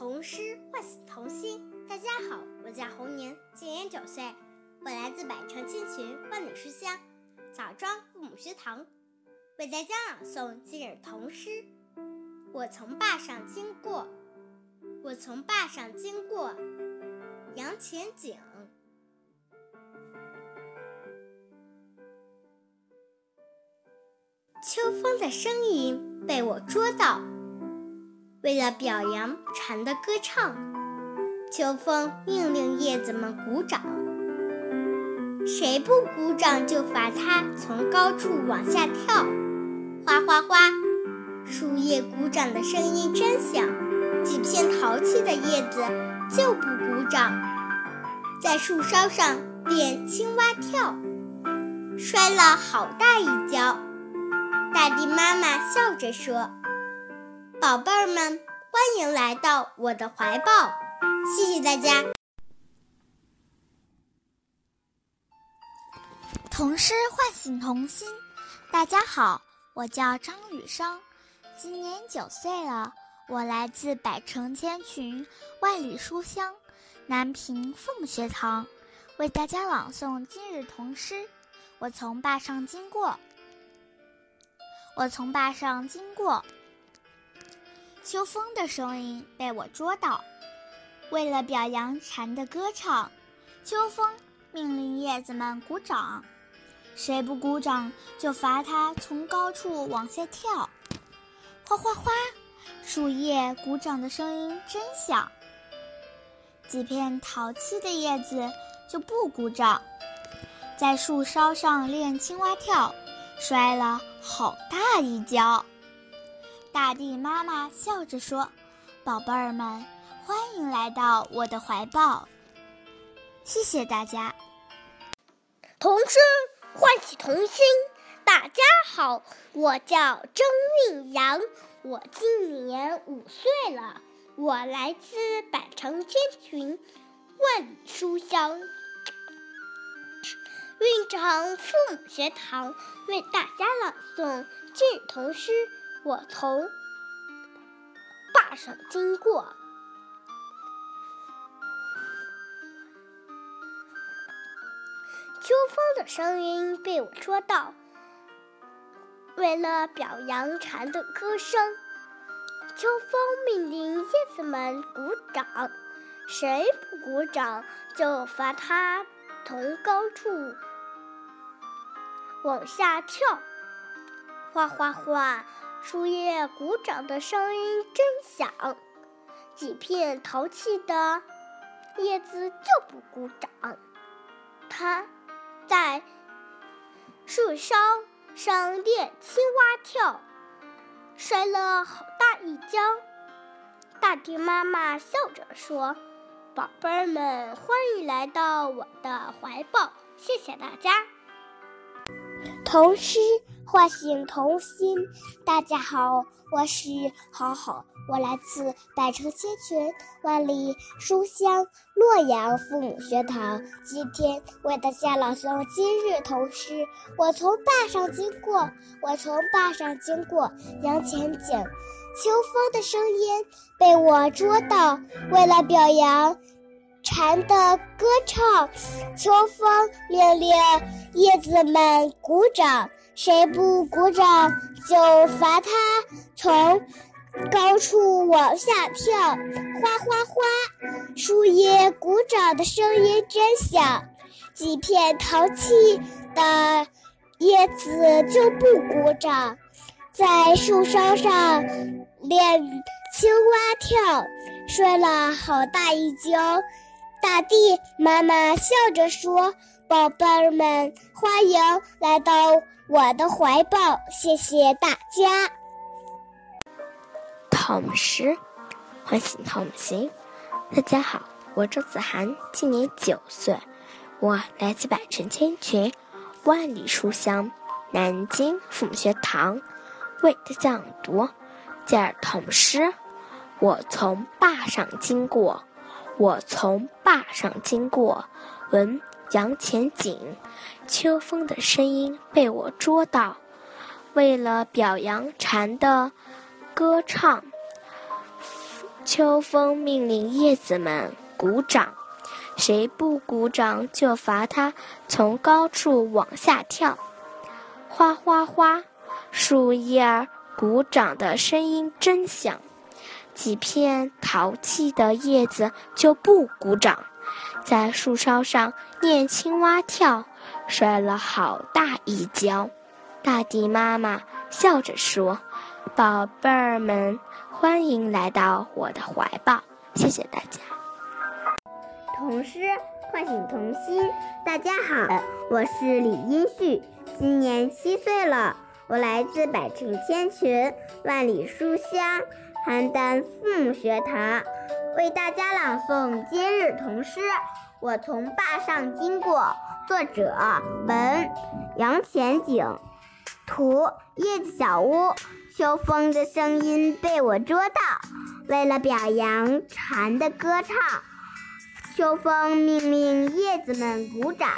童诗唤醒童心。大家好，我叫侯宁，今年九岁，我来自百城千群万里书香枣庄父母学堂，为大家朗诵今日童诗。我从坝上经过，我从坝上经过，杨前景。秋风的声音被我捉到。为了表扬蝉的歌唱，秋风命令叶子们鼓掌。谁不鼓掌，就罚他从高处往下跳。哗哗哗，树叶鼓掌的声音真响。几片淘气的叶子就不鼓掌，在树梢上练青蛙跳，摔了好大一跤。大地妈妈笑着说。宝贝儿们，欢迎来到我的怀抱！谢谢大家。童诗唤醒童心。大家好，我叫张雨生，今年九岁了。我来自百城千群、万里书香南平父母学堂，为大家朗诵今日童诗。我从坝上经过，我从坝上经过。秋风的声音被我捉到，为了表扬蝉的歌唱，秋风命令叶子们鼓掌，谁不鼓掌就罚他从高处往下跳。哗哗哗，树叶鼓掌的声音真响。几片淘气的叶子就不鼓掌，在树梢上练青蛙跳，摔了好大一跤。大地妈妈笑着说：“宝贝儿们，欢迎来到我的怀抱。”谢谢大家。童诗唤起童心。大家好，我叫张韵阳，我今年五岁了。我来自百城千群，万里书香韵城父母学堂，为大家朗诵今日童诗。我从坝上经过，秋风的声音被我捉到。为了表扬蝉的歌声，秋风命令叶子们鼓掌。谁不鼓掌，就罚他从高处往下跳。哗哗哗！树叶鼓掌的声音真响，几片淘气的叶子就不鼓掌。它在树梢上练青蛙跳，摔了好大一跤。大地妈妈笑着说：“宝贝儿们，欢迎来到我的怀抱。”谢谢大家。童诗。唤醒童心，大家好，我是好好，我来自百城千群万里书香洛阳父母学堂，今天为大家朗诵今日童诗。我从坝上经过，我从坝上经过，杨前景，秋风的声音被我捉到，为了表扬蝉的歌唱，秋风命令叶子们鼓掌。谁不鼓掌，就罚他从高处往下跳。哗哗哗，树叶鼓掌的声音真响。几片淘气的叶子就不鼓掌，在树梢上练青蛙跳，摔了好大一跤。大地妈妈笑着说：“宝贝儿们，欢迎来到。”我的怀抱，谢谢大家。童诗唤醒童心。大家好，我周子涵，今年九岁，我来自百城千群，万里书香南京父母学堂，为大家朗读今儿童诗。我从坝上经过，我从坝上经过，闻杨前景。秋风的声音被我捉到，为了表扬蝉的歌唱，秋风命令叶子们鼓掌，谁不鼓掌就罚他从高处往下跳。哗哗哗，树叶儿鼓掌的声音真响。几片淘气的叶子就不鼓掌，在树梢上念青蛙跳，摔了好大一跤。大地妈妈笑着说：“宝贝儿们，欢迎来到我的怀抱。”谢谢大家。童诗唤醒童心。大家好，我是李英旭，今年七岁了，我来自百城千群，万里书香。邯郸父母学堂为大家朗诵今日童诗。我从坝上经过，作者文杨前景，图叶子小屋。秋风的声音被我捉到，为了表扬蝉的歌唱，秋风命令叶子们鼓掌，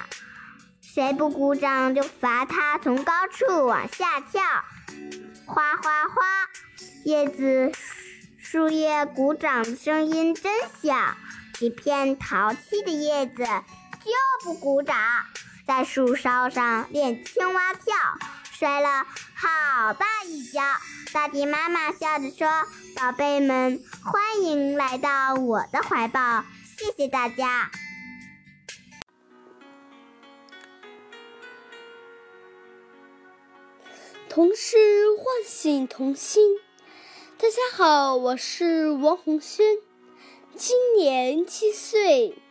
谁不鼓掌就罚他从高处往下跳。哗哗哗，叶子、树叶鼓掌的声音真响。几片淘气的叶子就不鼓掌，在树梢上练青蛙跳，摔了好大一跤。大地妈妈笑着说：“宝贝们，欢迎来到我的怀抱。”谢谢大家。童诗唤醒童心。大家好，我是王红轩，今年七岁，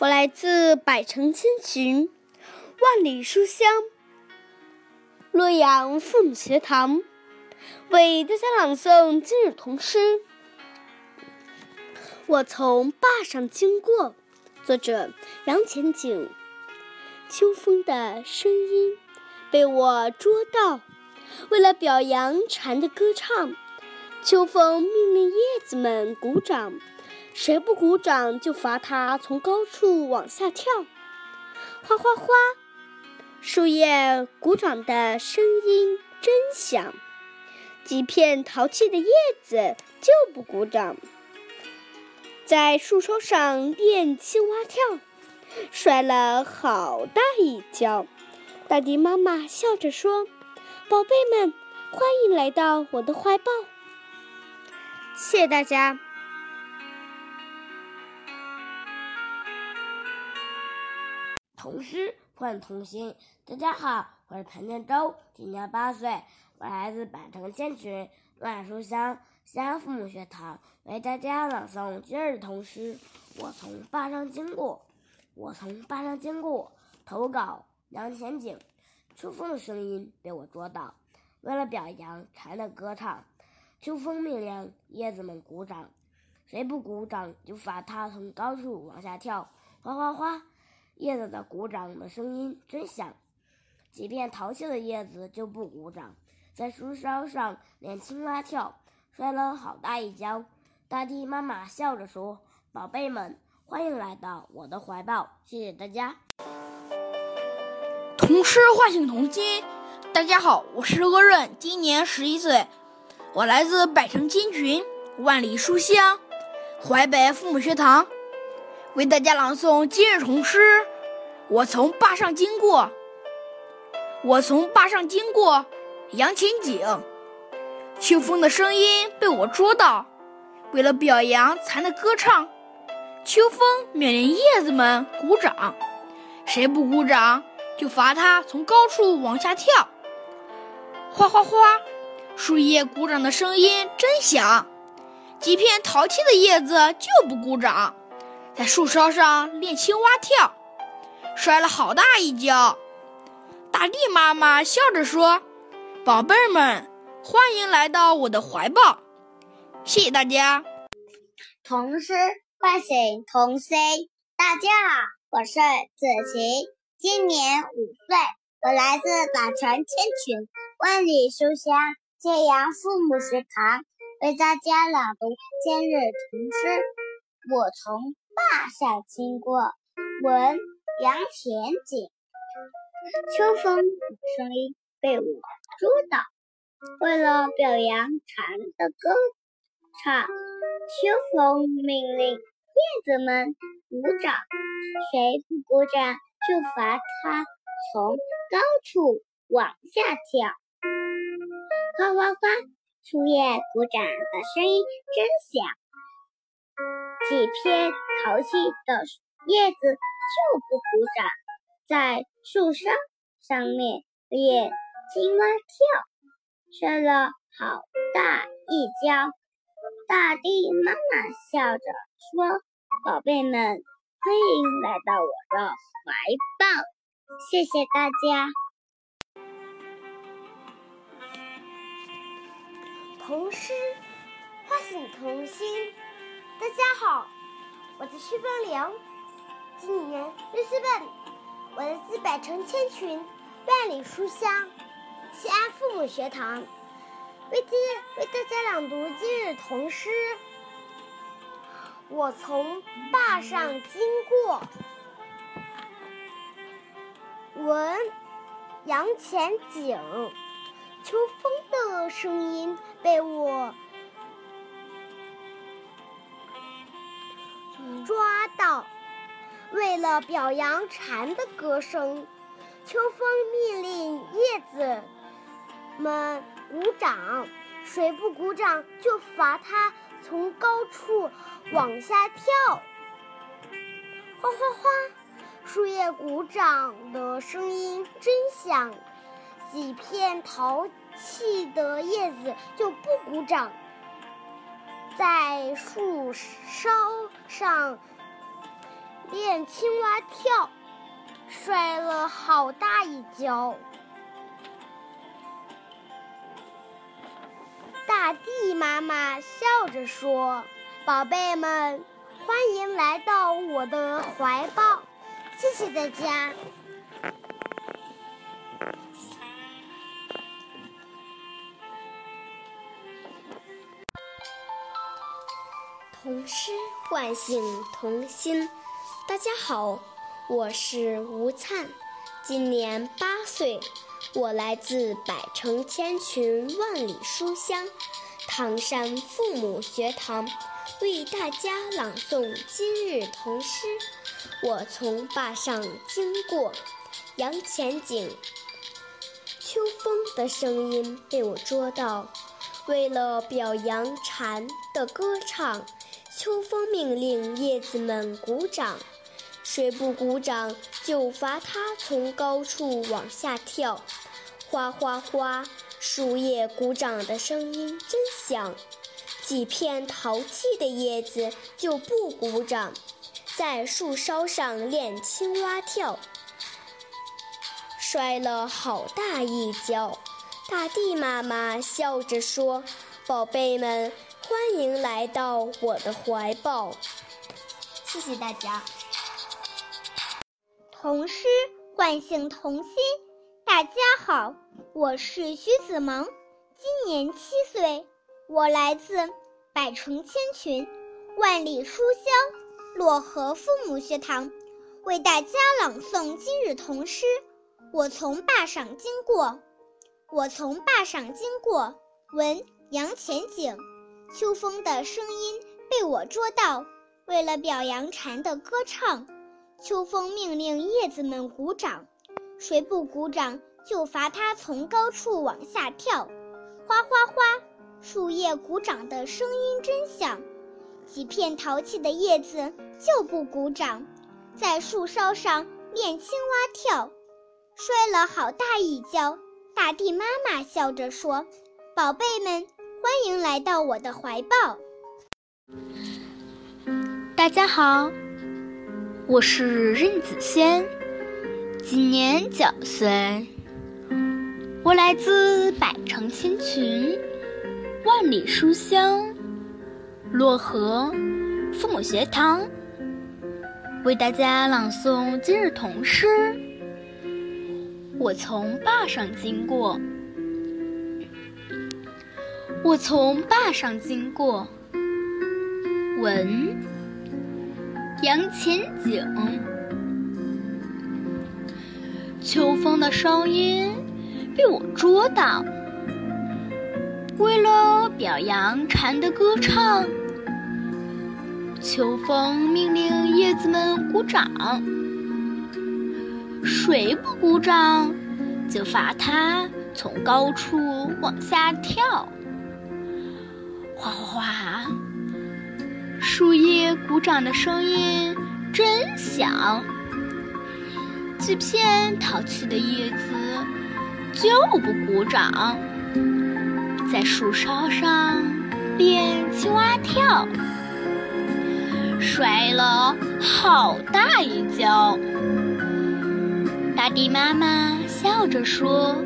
我来自百城千群，万里书香，洛阳父母学堂，为大家朗诵今日童诗。我从坝上经过，作者杨前景。秋风的声音被我捉到。为了表扬蝉的歌唱，秋风命令叶子们鼓掌，谁不鼓掌就罚他从高处往下跳。哗哗哗，树叶鼓掌的声音真响。几片淘气的叶子就不鼓掌，在树梢上练青蛙跳，摔了好大一跤。大地妈妈笑着说。宝贝们，欢迎来到我的怀抱。谢谢大家。童诗换童心。大家好，我是谭建洲，今年八岁，我来自百城千群万书香西安父母学堂，为大家朗诵今日童诗。我从坝上经过，我从坝上经过。投稿杨前景。秋风的声音被我捉到，为了表扬蝉的歌唱，秋风命令叶子们鼓掌，谁不鼓掌就罚他从高处往下跳。哗哗哗，叶子的鼓掌的声音真响。几片淘气的叶子就不鼓掌，在树梢上连青蛙跳，摔了好大一跤。大地妈妈笑着说：“宝贝们，欢迎来到我的怀抱。”谢谢大家。童诗唤醒童心。大家好，我是阿润，今年十一岁，我来自百城千群，万里书香，淮北父母学堂，为大家朗诵今日童诗。我从坝上经过，我从坝上经过，杨前景。秋风的声音被我捉到，为了表扬蚕的歌唱，秋风命令叶子们鼓掌，谁不鼓掌？就罚他从高处往下跳。哗哗哗，树叶鼓掌的声音真响。几片淘气的叶子就不鼓掌，在树梢上练青蛙跳，摔了好大一跤。大地妈妈笑着说：“宝贝们，欢迎来到我的怀抱。”谢谢大家。童诗唤醒童心。大家好，我是子琪。今年五岁，我来自百川千群，万里书香揭阳父母学堂，为大家朗读今日童诗。我从坝上经过，闻杨前景。秋风的声音被我捉到，为了表扬蝉的歌唱，秋风命令叶子们鼓掌，谁不鼓掌就罚他从高处往下跳。哗哗哗，树叶鼓掌的声音真响。几片淘气的叶子就不鼓掌，在树梢上面练青蛙跳，摔了好大一跤。大地妈妈笑着说：“宝贝们，欢迎来到我的怀抱。”谢谢大家。童诗唤醒童心。大家好，我叫徐风良，今年六岁半，我来自百城千群，万里书香西安父母学堂。为今为大家朗读今日童诗。我从坝上经过，闻杨前景，秋风的声音被我抓到。为了表扬蝉的歌声，秋风命令叶子们。鼓掌，谁不鼓掌就罚他从高处往下跳。哗哗哗，树叶鼓掌的声音真响。几片淘气的叶子就不鼓掌，在树梢上练青蛙跳，摔了好大一跤。大地妈妈笑着说：“宝贝们，欢迎来到我的怀抱。”谢谢大家。童诗唤醒童心。大家好，我是吴灿，今年八岁。我来自百城千群万里书香唐山父母学堂，为大家朗诵今日童诗。我从坝上经过，杨前景，秋风的声音被我捉到。为了表扬蝉的歌唱，秋风命令叶子们鼓掌，谁不鼓掌就罚他从高处往下跳。哗哗哗，树叶鼓掌的声音真响。几片淘气的叶子就不鼓掌，在树梢上练青蛙跳，摔了好大一跤。大地妈妈笑着说：“宝贝们，欢迎来到我的怀抱。”谢谢大家。童诗唤醒童心。大家好，我是徐子萌，今年七岁，我来自百城千群，万里书香漯河父母学堂，为大家朗诵今日童诗。我从坝上经过，我从坝上经过，闻杨前景，秋风的声音被我捉到。为了表扬蝉的歌唱，秋风命令叶子们鼓掌。谁不鼓掌，就罚他从高处往下跳。哗哗哗，树叶鼓掌的声音真响。几片淘气的叶子就不鼓掌，在树梢上练青蛙跳，摔了好大一跤。大地妈妈笑着说：“宝贝们，欢迎来到我的怀抱。”大家好，我是任子轩。今年九岁，我来自百城千群，万里书香漯河父母学堂，为大家朗诵今日童诗。我从坝上经过，我从坝上经过，闻杨前景。秋风的声音被我捉到。为了表扬蝉的歌唱，秋风命令叶子们鼓掌，谁不鼓掌，就罚他从高处往下跳。哗哗哗，树叶鼓掌的声音真响。几片淘气的叶子就不鼓掌，在树梢上练青蛙跳，摔了好大一跤。大地妈妈笑着说：“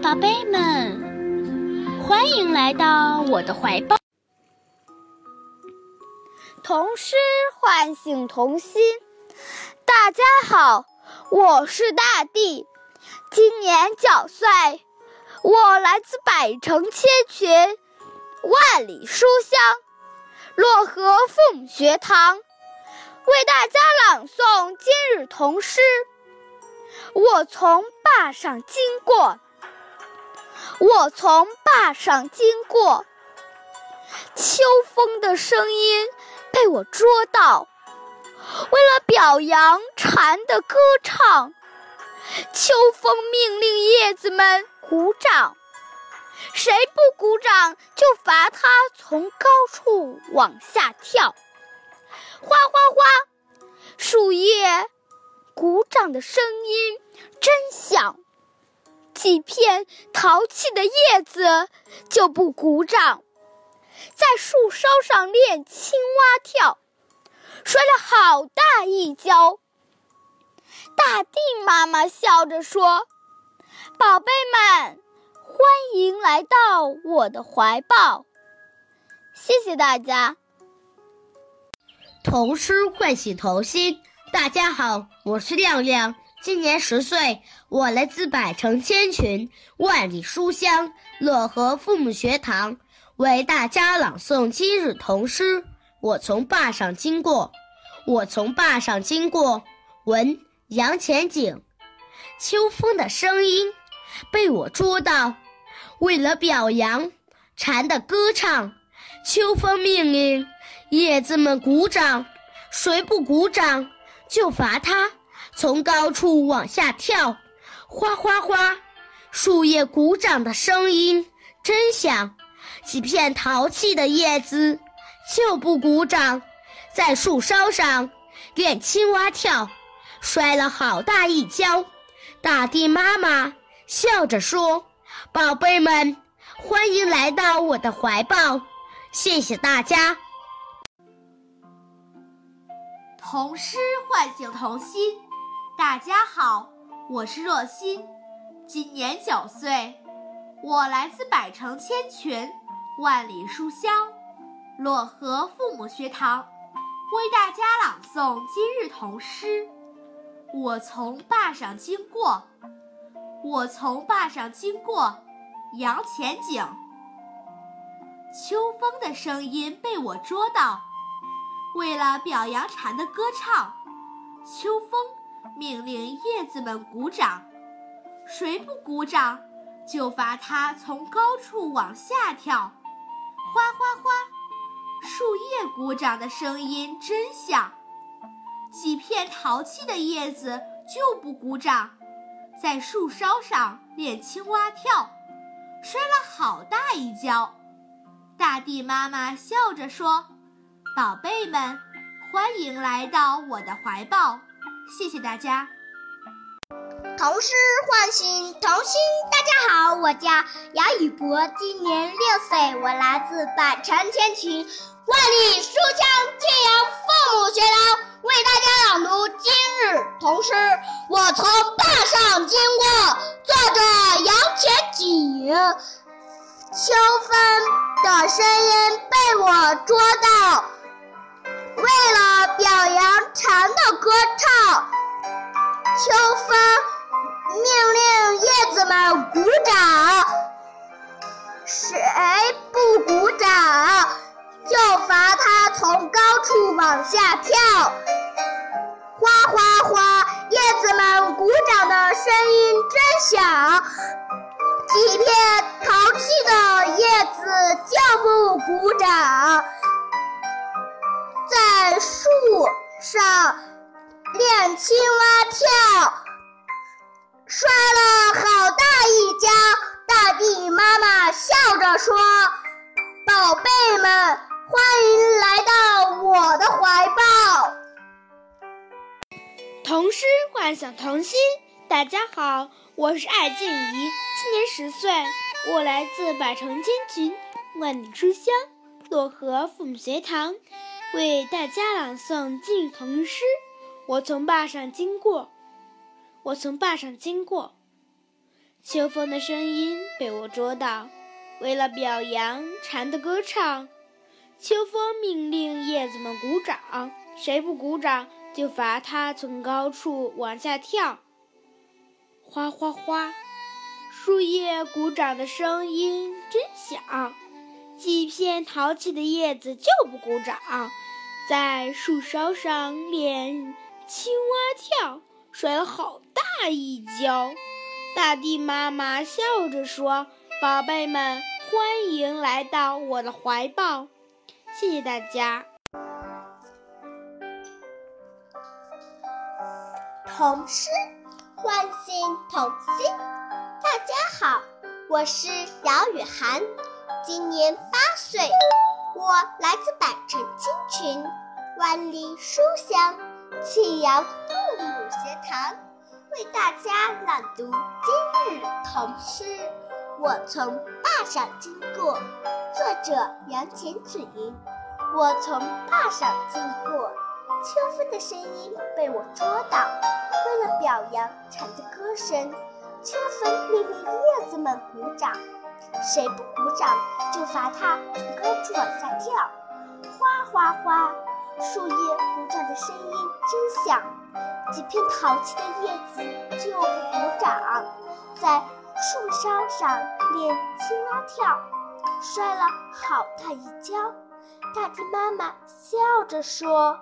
宝贝们，欢迎来到我的怀抱。”童诗唤醒童心。大家好，我是大地，今年九岁，我来自百城千群，万里书香，漯河父母学堂，为大家朗诵今日童诗。我从坝上经过，我从坝上经过，秋风的声音被我捉到。为了表扬蝉的歌唱，秋风命令叶子们鼓掌。谁不鼓掌，就罚他从高处往下跳。哗哗哗，树叶鼓掌的声音真响。几片淘气的叶子就不鼓掌，在树梢上练青蛙跳。摔了好大一跤，大地妈妈笑着说：“宝贝们，欢迎来到我的怀抱。”谢谢大家。童诗唤醒童心。大家好，我是亮亮，今年十岁，我来自百城千群，万里书香漯河父母学堂，为大家朗诵今日童诗。我从坝上经过，我从坝上经过。闻杨前景，秋风的声音被我捉到。为了表扬蝉的歌唱，秋风命令叶子们鼓掌。谁不鼓掌，就罚他从高处往下跳。哗哗哗，树叶鼓掌的声音真响。几片淘气的叶子。就不鼓掌，在树梢上练青蛙跳，摔了好大一跤。大地妈妈笑着说：“宝贝们，欢迎来到我的怀抱。”谢谢大家。童诗唤醒童心。大家好，我是若欣，今年九岁，我来自百城千群，万里书香。漯河父母学堂为大家朗诵今日童诗。我从坝上经过，我从坝上经过，杨前景。秋风的声音被我捉到，为了表扬蝉的歌唱，秋风命令叶子们鼓掌。谁不鼓掌，就罚他从高处往下跳。哗哗哗。树叶鼓掌的声音真响，几片淘气的叶子就不鼓掌，在树梢上练青蛙跳，摔了好大一跤。大地妈妈笑着说：“宝贝们，欢迎来到我的怀抱。”谢谢大家。童诗唤醒童心。大家好，我叫杨宇博，今年六岁，我来自百城千群，万里书香庆阳父母学堂，为大家朗读今日童诗。我从坝上经过，作者杨前景。秋风的声音被我捉到，为了。表扬蝉的歌唱，秋风。命令叶子们鼓掌，谁不鼓掌，就罚他从高处往下跳。哗哗哗，叶子们鼓掌的声音真响。几片淘气的叶子就不鼓掌，在树上练青蛙跳，摔了好大一跤。大地妈妈笑着说：“宝贝们，欢迎来到我的怀抱。”童诗幻想童心，大家好，我是艾静怡，今年十岁，我来自百城千群，万里书香漯河父母学堂，为大家朗诵今日童诗。我从坝上经过，我从坝上经过，秋风的声音被我捉到，为了表扬蝉的歌唱，秋风命令叶子们鼓掌，谁不鼓掌？就罚他从高处往下跳。哗哗哗，树叶鼓掌的声音真响。几片淘气的叶子就不鼓掌，在树梢上练青蛙跳，摔了好大一跤。大地妈妈笑着说：“宝贝们，欢迎来到我的怀抱。”谢谢大家。童诗唤醒童心。大家好，我是姚雨涵，今年八岁，我来自百城千群，万里书香庆阳父母学堂，为大家朗读今日童诗。我从坝上经过，作者杨浅子吟。我从坝上经过。秋风的声音被我捉到，为了表扬蝉的歌声，秋风命令叶子们鼓掌，谁不鼓掌就罚他从高处往下跳。哗哗哗，树叶鼓掌的声音真响，几片淘气的叶子就不鼓掌，在树梢上练青蛙跳，摔了好大一跤。大地妈妈笑着说。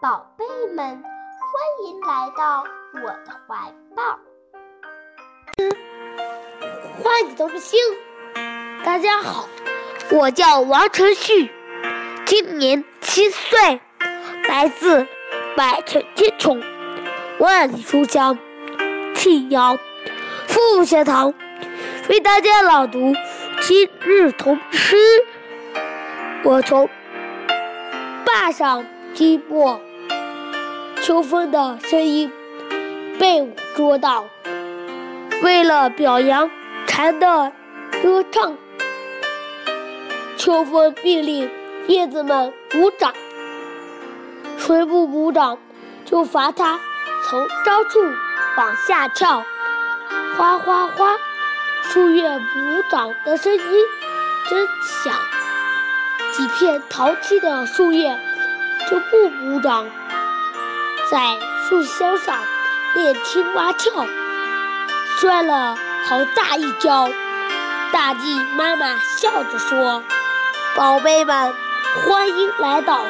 宝贝们，欢迎来到我的怀抱。欢迎同心，大家好，我叫王晨旭，今年七岁，来自百城千穷，万里书香庆阳父母学堂，为大家朗读今日童诗。我从坝上经过。秋风的声音被我捉到，为了表扬蝉的歌唱，秋风命令叶子们鼓掌，谁不鼓掌就罚他从高处往下跳。哗哗哗，树叶鼓掌的声音真响，几片淘气的树叶就不鼓掌。在树梢上练青蛙跳，摔了好大一跤。大地妈妈笑着说：“宝贝们，欢迎来到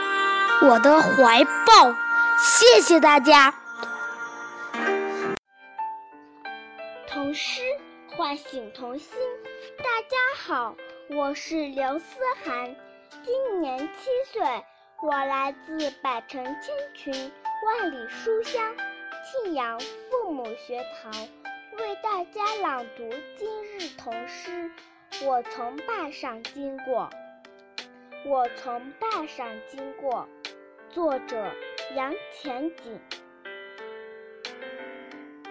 我的怀抱。”谢谢大家。诗唤醒童心。大家好，我是刘思涵，今年七岁，我来自百城千群。万里书香，庆阳父母学堂为大家朗读今日童诗。我从坝上经过，我从坝上经过。作者杨前景。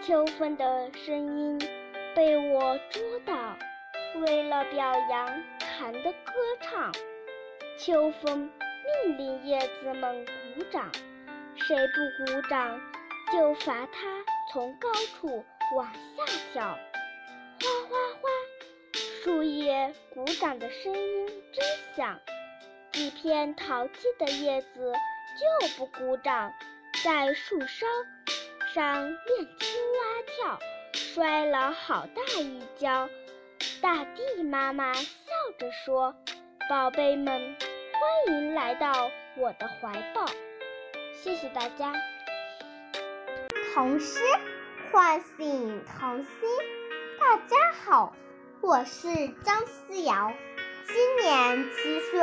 秋风的声音被我捉到，为了表扬蝉的歌唱，秋风命令叶子们鼓掌。谁不鼓掌，就罚他从高处往下跳。哗哗哗，树叶鼓掌的声音真响。几片淘气的叶子就不鼓掌，在树梢上练青蛙跳，摔了好大一跤。大地妈妈笑着说：“宝贝们，欢迎来到我的怀抱。”谢谢大家。童诗唤醒童心。大家好，我是张思瑶，今年七岁，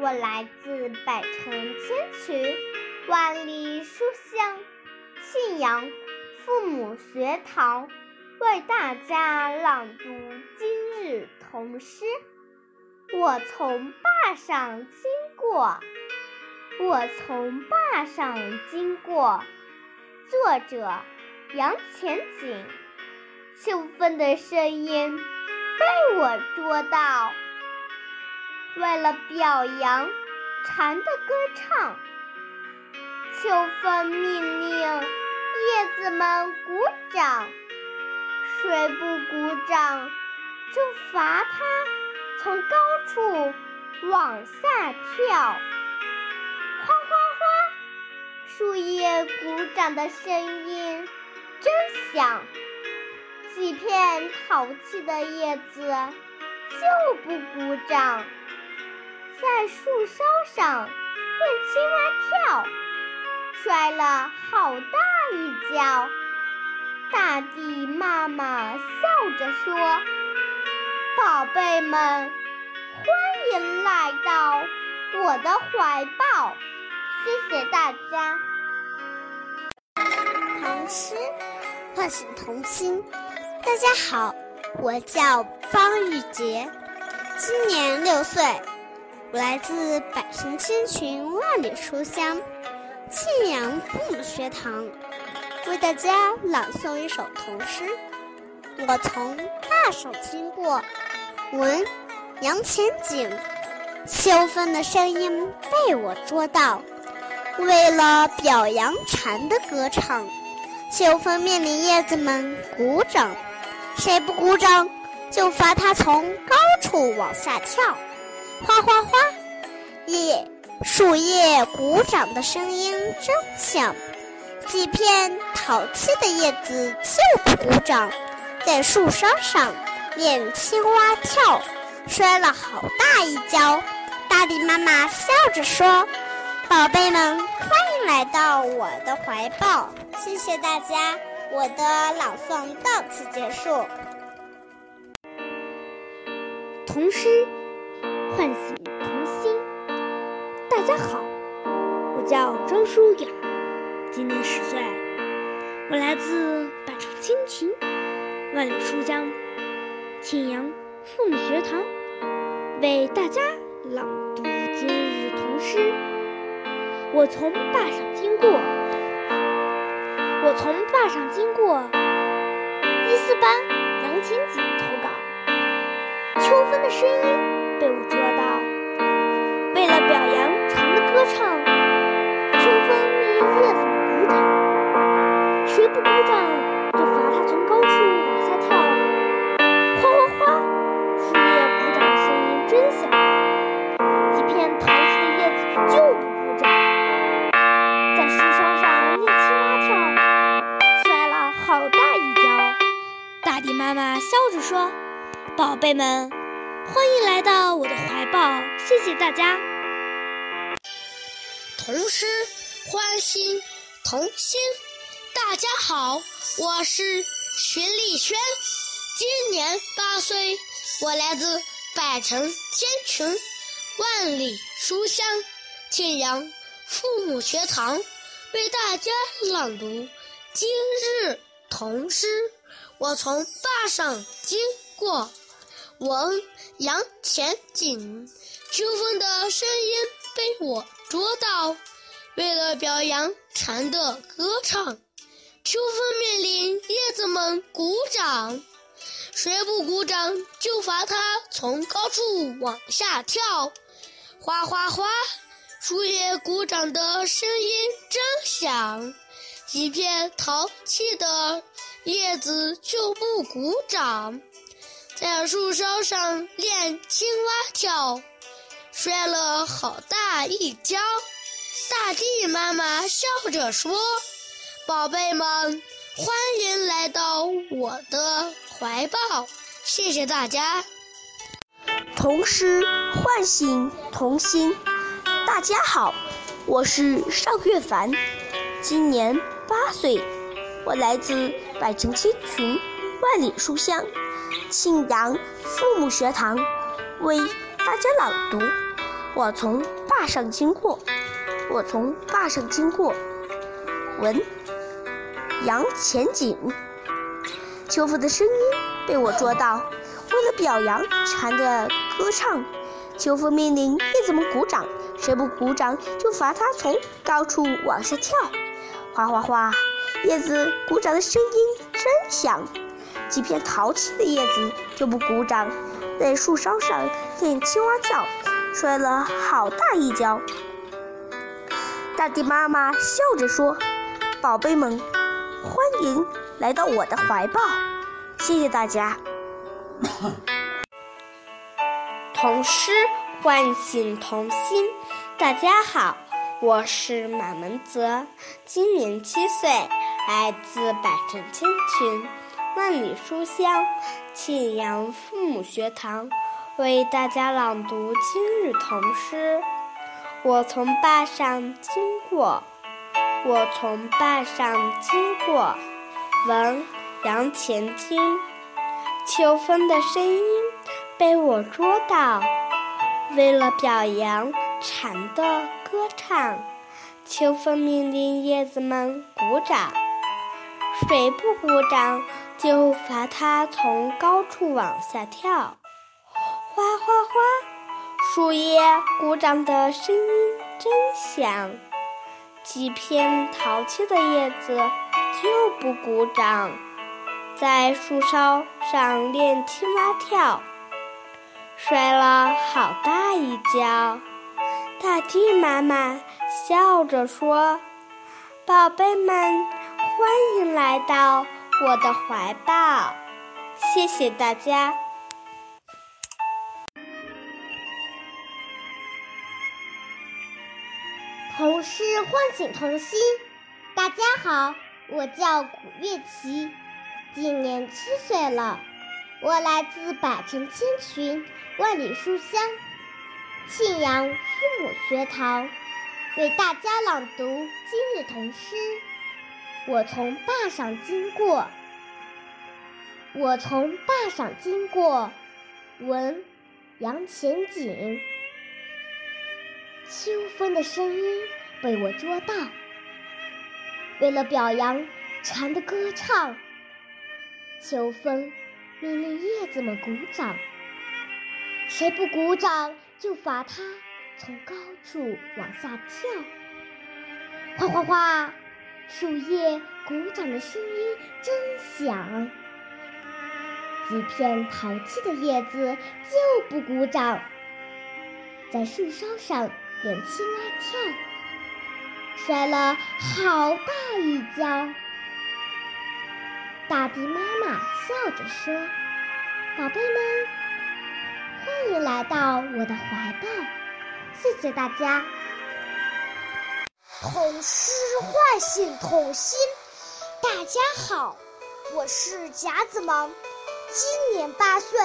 我来自百城千群，万里书香，庆阳父母学堂为大家朗读今日童诗。我从坝上经过，我从坝上经过。作者：杨前景。秋风的声音被我捉到，为了表扬蝉的歌唱。秋风命令叶子们鼓掌，谁不鼓掌，就罚他从高处往下跳。哗哗哗，树叶鼓掌的声音真响。几片淘气的叶子就不鼓掌，在树梢上练青蛙跳。摔了好大一跤，大地妈妈笑着说：“宝贝们，欢迎来到我的怀抱。”谢谢大家。唐诗唤醒童心。大家好，我叫方玉洁，今年六岁，我来自百城千群万里书香。庆阳父母学堂为大家朗诵一首童诗。我从坝上经过，闻杨前景。秋风的声音被我捉到，为了表扬蝉的歌唱，秋风命令叶子们鼓掌，谁不鼓掌，就罚他从高处往下跳。哗哗哗，叶。树叶鼓掌的声音真响，几片淘气的叶子就不鼓掌，在树梢上练青蛙跳，摔了好大一跤。大地妈妈笑着说：“宝贝们，欢迎来到我的怀抱。”谢谢大家，我的朗诵到此结束。童诗唤醒。大家好，我叫张舒雅，今年十岁，我来自百城千群，万里书香，庆阳凤学堂，为大家朗读今日童诗。我从坝上经过，我从坝上经过。一四班杨前景投稿。秋风的声音欢欣童心，大家好，我是徐丽轩，今年八岁，我来自百城千群，万里书香，庆阳父母学堂，为大家朗读今日童诗。我从坝上经过。闻杨前景，秋风的声音被我捉到。为了表扬蝉的歌唱，秋风命令叶子们鼓掌，谁不鼓掌，就罚他从高处往下跳。哗哗哗，树叶鼓掌的声音真响，几片淘气的叶子就不鼓掌。在树梢上练青蛙跳，摔了好大一跤。大地妈妈笑着说：“宝贝们，欢迎来到我的怀抱。”谢谢大家。童诗唤醒童心。大家好，我是邵月凡，今年八岁，我来自百城千群，万里书香。庆阳父母学堂为大家朗读。我从坝上经过，我从坝上经过。文杨前景，秋风的声音被我捉到。为了表扬蝉的歌唱，秋风命令叶子们鼓掌，谁不鼓掌就罚他从高处往下跳。哗哗哗，叶子鼓掌的声音真响。几片淘气的叶子就不鼓掌，在树梢上练青蛙跳，摔了好大一跤。大地妈妈笑着说。宝贝们，欢迎来到我的怀抱！谢谢大家。童诗唤醒童心。大家好，我是马文泽，今年七岁，来自百城千群，万里书香庆阳父母学堂，为大家朗读今日童诗。我从坝上经过。我从坝上经过，闻杨前金。秋风的声音被我捉到，为了表扬蝉的歌唱，秋风命令叶子们鼓掌，谁不鼓掌就罚他从高处往下跳。哗哗哗，树叶鼓掌的声音真响。几片淘气的叶子就不鼓掌，在树梢上练青蛙跳，摔了好大一跤。大地妈妈笑着说：“宝贝们，欢迎来到我的怀抱。”谢谢大家。童诗唤醒童心。大家好，我叫古月琪，今年七岁了。我来自百城千群，万里书香，庆阳父母学堂，为大家朗读今日童诗。我从坝上经过，我从坝上经过，闻杨前景。秋风的声音被我捉到，为了表扬蝉的歌唱，秋风命令叶子们鼓掌，谁不鼓掌就罚他从高处往下跳。哗哗哗，树叶鼓掌的声音真响，几片淘气的叶子就不鼓掌，在树梢上。练青蛙跳，摔了好大一跤。大地妈妈笑着说：“宝贝们，欢迎来到我的怀抱。”谢谢大家。童诗唤醒童心。大家好，我是甲子萌，今年八岁，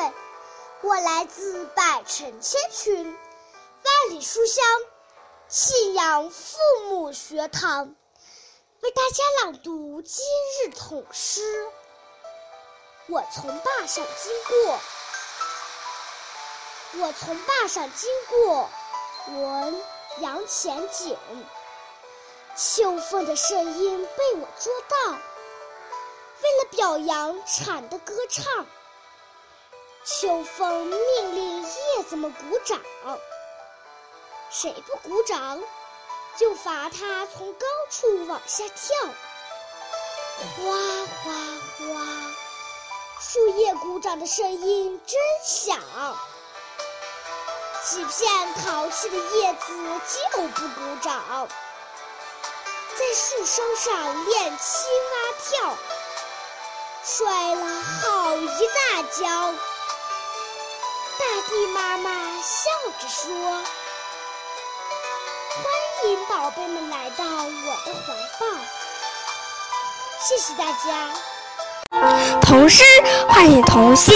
我来自百城千群。万里书香，信阳父母学堂为大家朗读今日统诗。我从坝上经过，我从坝上经过，闻杨前景。秋风的声音被我捉到，为了表扬蝉的歌唱，秋风命令叶子们鼓掌。谁不鼓掌，就罚他从高处往下跳。哗哗哗，树叶鼓掌的声音真响。几片淘气的叶子就不鼓掌，在树梢上练青蛙跳，摔了好一大跤。大地妈妈笑着说。欢迎宝贝们来到我的怀抱，谢谢大家。童诗唤醒童心，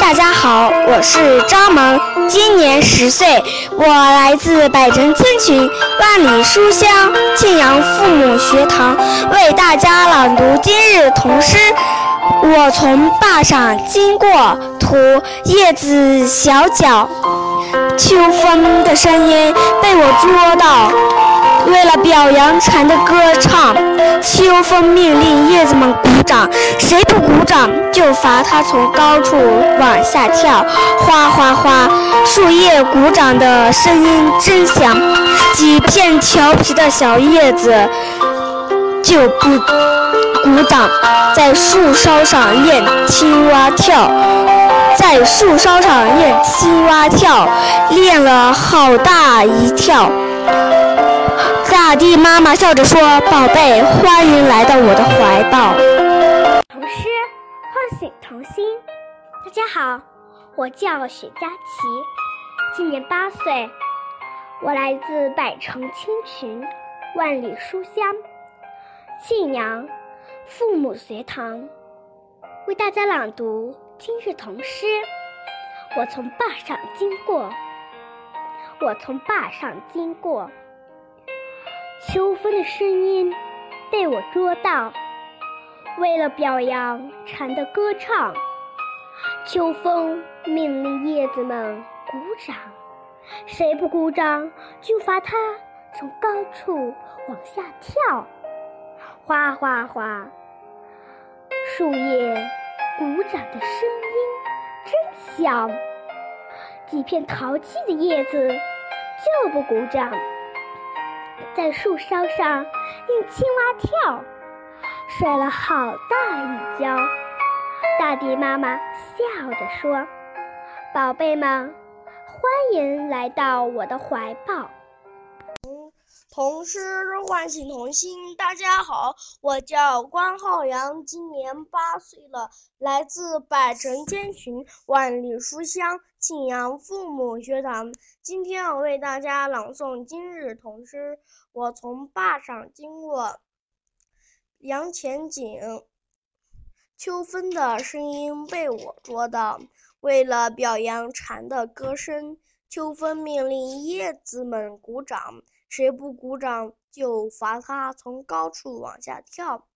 大家好，我是张萌，今年十岁，我来自百城千群，万里书香庆阳父母学堂，为大家朗读今日童诗。我从坝上经过，图叶子小脚。秋风的声音被我捉到，为了表扬蝉的歌唱，秋风命令叶子们鼓掌，谁不鼓掌就罚他从高处往下跳。哗哗哗，树叶鼓掌的声音真响，几片调皮的小叶子就不鼓掌，在树梢上练青蛙跳。在树梢上练青蛙跳，练了好大一跳。大地妈妈笑着说：“宝贝，欢迎来到我的怀抱。”童诗唤醒童心。大家好，我叫许佳琪，今年八岁，我来自百城千群，万里书香，信阳父母学堂，为大家朗读。今日童诗，我从坝上经过，我从坝上经过，秋风的声音被我捉到。为了表扬蝉的歌唱，秋风命令叶子们鼓掌，谁不鼓掌就罚他从高处往下跳。哗哗哗，树叶。鼓掌的声音真响，几片淘气的叶子就不鼓掌，在树梢上用青蛙跳，摔了好大一跤。大地妈妈笑着说：“宝贝们，欢迎来到我的怀抱。”童诗唤醒童心。大家好，我叫关浩洋，今年八岁了，来自百城千群，万里书香庆阳父母学堂。今天我为大家朗诵今日童诗。我从坝上经过，杨前景。秋风的声音被我捉到，为了表扬蝉的歌声，秋风命令叶子们鼓掌。谁不鼓掌，就罚他从高处往下跳。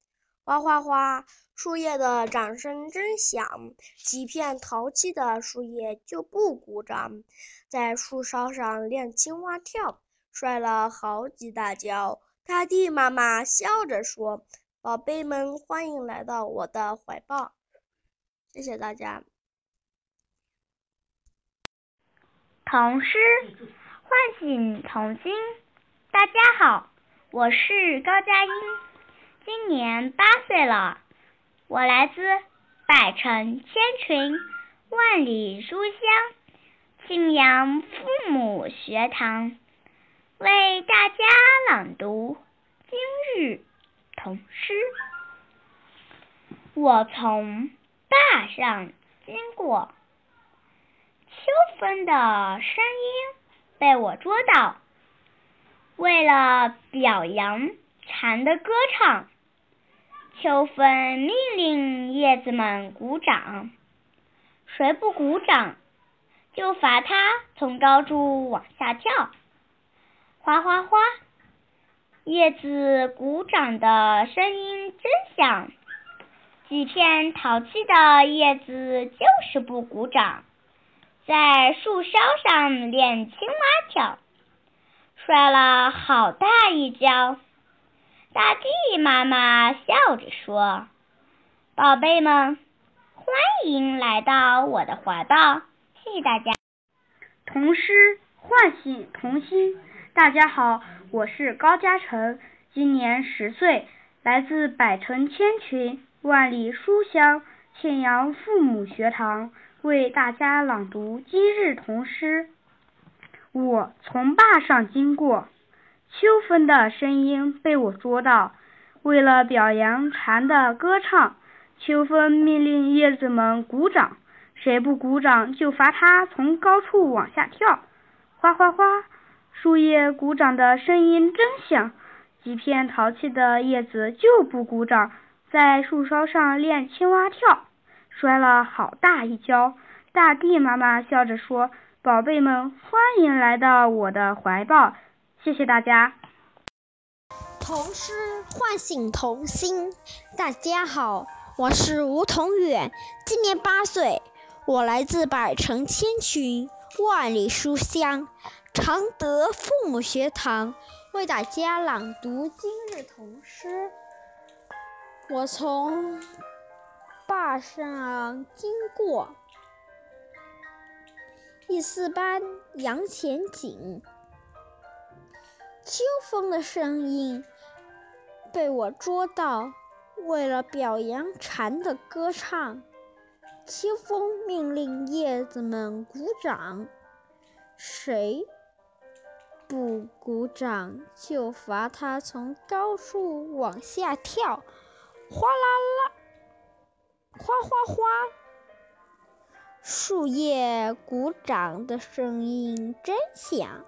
哗哗哗，树叶的掌声真响，几片淘气的树叶就不鼓掌，在树梢上练青蛙跳，摔了好几大跤。大地妈妈笑着说：“宝贝们，欢迎来到我的怀抱。”谢谢大家。童诗唤醒童心。大家好，我是高佳音，今年八岁了。我来自百城千群，万里书香，庆阳父母学堂，为大家朗读今日童诗。我从坝上经过，秋风的声音被我捉到。为了表扬蝉的歌唱，秋风命令叶子们鼓掌，谁不鼓掌，就罚他从高处往下跳。哗哗哗，叶子鼓掌的声音真响，几片淘气的叶子就是不鼓掌，在树梢上练青蛙跳。摔了好大一跤，大地妈妈笑着说：“宝贝们，欢迎来到我的怀抱。”谢谢大家。童诗唤醒童心。大家好，我是高嘉诚，今年十岁，来自百城千群，万里书香庆阳父母学堂，为大家朗读今日童诗。我从坝上经过，秋风的声音被我捉到。为了表扬蝉的歌唱，秋风命令叶子们鼓掌，谁不鼓掌就罚他从高处往下跳。哗哗哗，树叶鼓掌的声音真响，几片淘气的叶子就不鼓掌，在树梢上练青蛙跳，摔了好大一跤。大地妈妈笑着说。宝贝们，欢迎来到我的怀抱！谢谢大家。童诗唤醒童心。大家好，我是吴同远，今年八岁，我来自百城千群，万里书香，常德父母学堂为大家朗读今日童诗。我从坝上经过，第四班杨前景。秋风的声音被我捉到，为了表扬蝉的歌唱，秋风命令叶子们鼓掌。谁不鼓掌，就罚他从高处往下跳。哗啦啦，哗哗哗，树叶鼓掌的声音真响。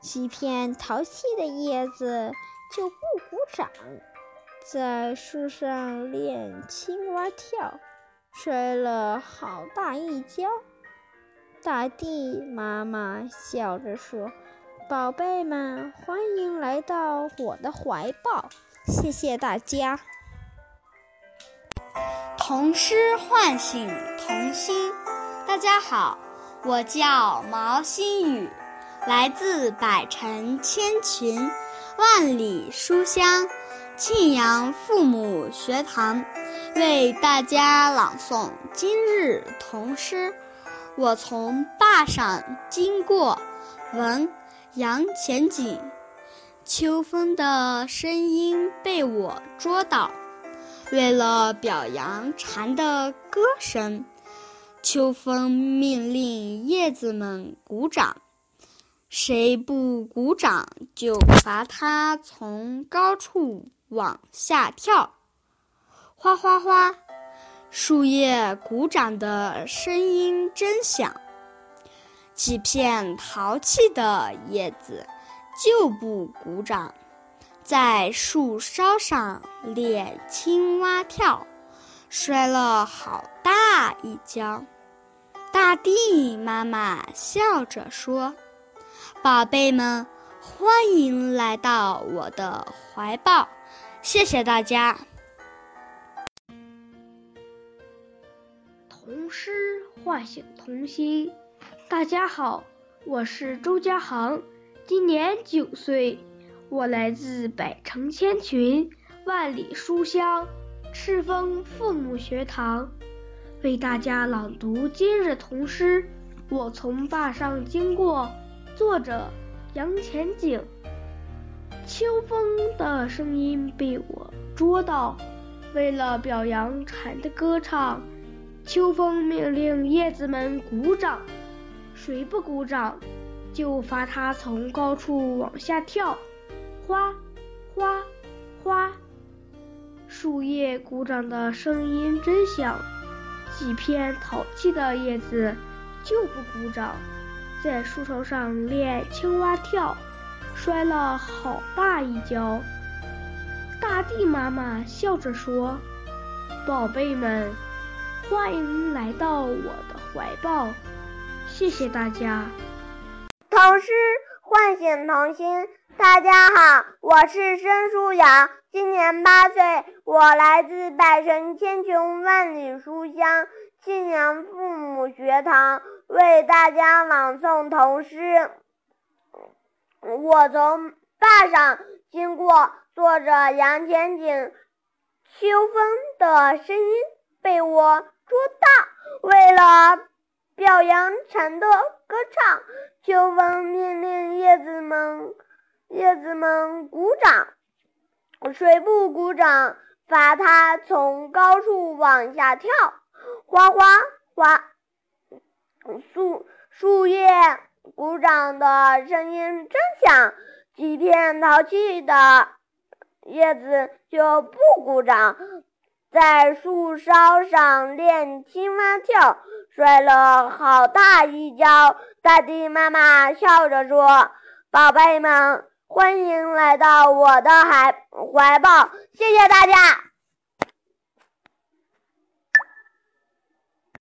几片淘气的叶子就不鼓掌，在树上练青蛙跳，摔了好大一跤。大地妈妈笑着说：“宝贝们，欢迎来到我的怀抱。”谢谢大家。童诗唤醒童心。大家好，我叫毛新宇。来自百城千群，万里书香，庆阳父母学堂为大家朗诵今日童诗。我从坝上经过，闻杨前景。秋风的声音被我捉到，为了表扬蝉的歌声，秋风命令叶子们鼓掌。谁不鼓掌，就罚他从高处往下跳。哗哗哗，树叶鼓掌的声音真响。几片淘气的叶子就不鼓掌，在树梢上练青蛙跳，摔了好大一跤。大地妈妈笑着说。宝贝们，欢迎来到我的怀抱，谢谢大家。童诗唤醒童心。大家好，我是周家航，今年九岁，我来自百城千群，万里书香赤峰父母学堂，为大家朗读今日童诗。我从坝上经过。作者杨前景。秋风的声音被我捉到，为了表扬蝉的歌唱，秋风命令叶子们鼓掌。谁不鼓掌，就罚他从高处往下跳。哗，哗，哗，树叶鼓掌的声音真响。几片淘气的叶子就不鼓掌。在树梢上练青蛙跳，摔了好大一跤。大地妈妈笑着说：“宝贝们，欢迎来到我的怀抱。”谢谢大家。唐诗唤醒童心。大家好，我是申舒阳，今年八岁，我来自百城千穷万里书香庆阳父母学堂。为大家朗诵童诗。我从坝上经过，作者杨前景。秋风的声音被我捉到，为了表扬蝉的歌唱，秋风命令叶子们叶子们鼓掌。谁不鼓掌，罚他从高处往下跳。哗哗哗。树树叶鼓掌的声音真响，几片淘气的叶子就不鼓掌，在树梢上练青蛙跳，摔了好大一跤。大地妈妈笑着说：“宝贝们，欢迎来到我的海怀抱。”谢谢大家。